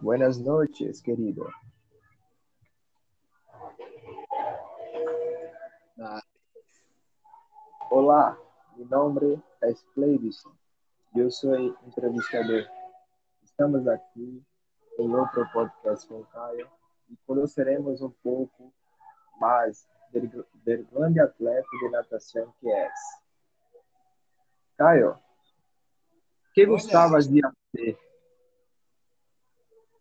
Buenas noches, querido. Olá, meu nome é Cleidson. Eu sou entrevistador. Estamos aqui em outro podcast com Caio e conheceremos um pouco mais do, grande atleta de natação que é. Caio, que gostavas de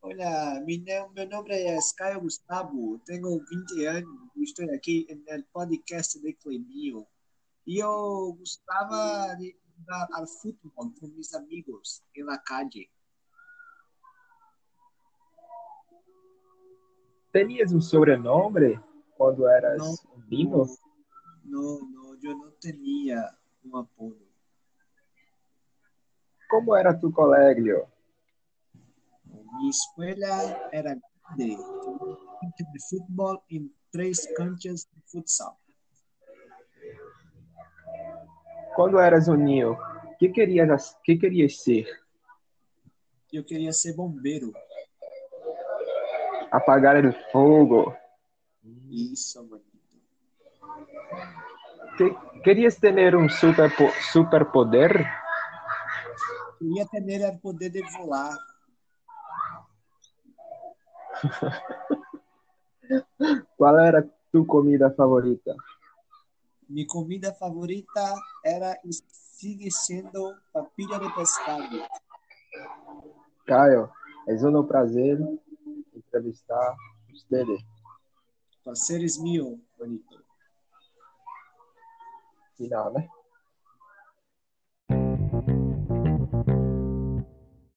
Olá, meu nome é Caio Gustavo, tenho 20 anos, estou aqui no podcast de Clemio. E eu gostava de jogar ao futebol com meus amigos na calle. Tenias um sobrenome quando eras não, menino? Não, não, eu não tinha um apodo. Como era tu colégio? Minha escola era grande, de futebol em três canchas de futsal. Quando eras um ninho, o que querias, que querias ser? Eu queria ser bombeiro. Apagar o fogo. Isso, mano. Que, querias ter um super, super poder? Queria ter o poder de voar. Qual era a tua comida favorita? Minha comida favorita era e sigue sendo papilha de pescado. Caio, é um prazer entrevistar vocês. Prazer é meu, bonito. Final, né?